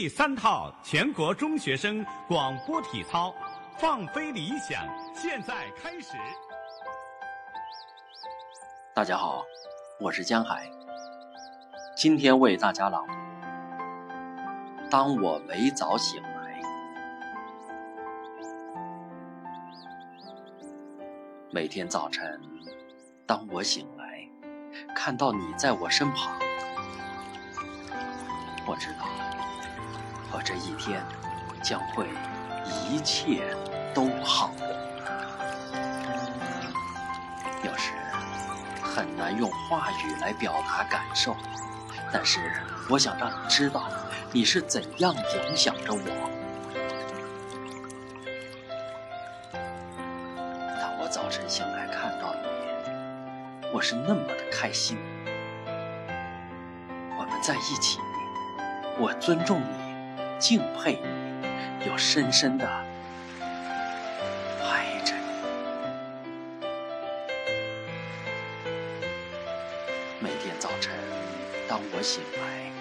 第三套全国中学生广播体操，放飞理想，现在开始。大家好，我是江海，今天为大家朗读。当我没早醒来，每天早晨，当我醒来，看到你在我身旁，我知道。我这一天将会一切都好。有时很难用话语来表达感受，但是我想让你知道你是怎样影响着我。当我早晨醒来看到你，我是那么的开心。我们在一起，我尊重你。敬佩，又深深的爱着你。每天早晨，当我醒来，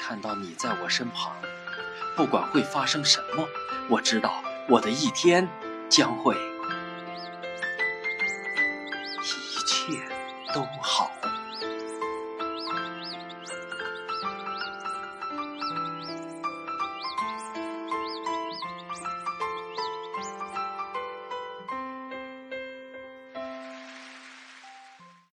看到你在我身旁，不管会发生什么，我知道我的一天将会一切都好。